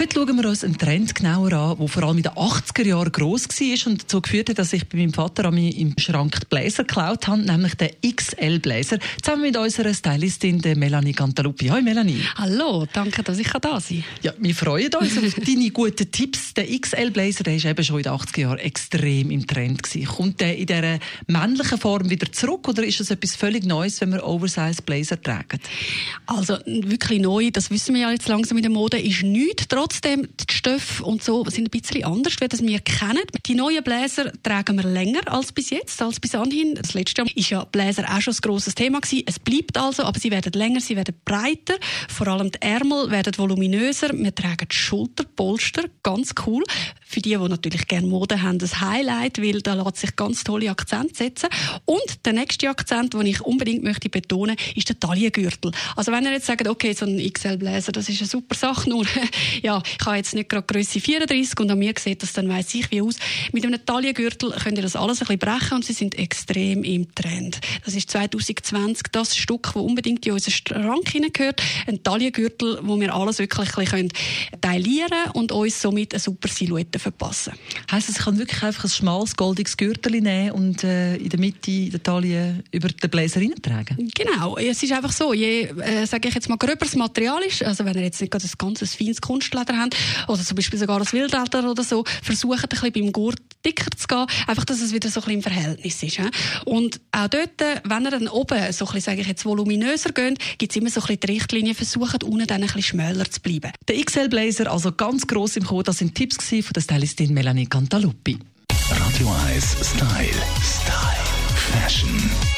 Heute schauen wir uns einen Trend genauer an, der vor allem in den 80er Jahren gross war und dazu geführt hat, dass ich bei meinem Vater an mir im Schrank die Bläser geklaut habe, nämlich den XL-Bläser, zusammen mit unserer Stylistin der Melanie Cantaluppi. Hallo Melanie. Hallo, danke, dass ich da sein kann. Ja, wir freuen uns auf deine guten Tipps. Der XL-Bläser der ist eben schon in den 80er Jahren extrem im Trend. Gewesen. Kommt der in dieser männlichen Form wieder zurück oder ist das etwas völlig Neues, wenn wir Oversize-Bläser tragen? Also wirklich neu, das wissen wir ja jetzt langsam in der Mode, ist nichts trotzdem die Stoffe und so sind ein bisschen anders, wie das wir kennen. Die neuen Bläser tragen wir länger als bis jetzt, als bis anhin. Das letzte Jahr ist ja Bläser auch schon ein grosses Thema gewesen. Es bleibt also, aber sie werden länger, sie werden breiter. Vor allem die Ärmel werden voluminöser. Wir tragen Schulterpolster, ganz cool. Für die, die natürlich gerne Mode haben, das Highlight, weil da lässt sich ganz tolle Akzente setzen. Und der nächste Akzent, den ich unbedingt möchte betonen, ist der Taillengürtel. Also wenn ihr jetzt sagt, okay, so ein XL-Bläser, das ist eine super Sache, nur ja, ich habe jetzt nicht gerade Größe 34 und an mir sieht das dann weiss ich wie aus. Mit einem Taillengürtel könnt ihr das alles ein bisschen brechen und sie sind extrem im Trend. Das ist 2020 das Stück, das unbedingt in unseren Schrank hineingehört. Ein Taillengürtel, wo wir alles wirklich ein bisschen taillieren können und uns somit eine super Silhouette verpassen. Heißt das, ich kann wirklich einfach ein schmales, goldiges Gürtel nehmen und äh, in der Mitte der Taille über den Bläser tragen? Genau. Es ist einfach so, je, äh, sage ich jetzt mal, gröber das Material ist, also wenn ihr jetzt nicht gerade ein ganzes feines Kunstleder habt, oder zum Beispiel sogar ein Wildleder oder so, versucht ein bisschen beim Gurt dicker zu gehen, einfach, dass es wieder so ein bisschen im Verhältnis ist. He? Und auch dort, wenn ihr dann oben so ein bisschen, sage ich jetzt, voluminöser geht, gibt es immer so ein bisschen die Richtlinie, versucht unten dann ein bisschen schmäler zu bleiben. Der XL Blazer, also ganz gross im Code, das sind Tipps von der Stylistin Melanie Cantaluppi. Radio 1 Style. Style. Fashion.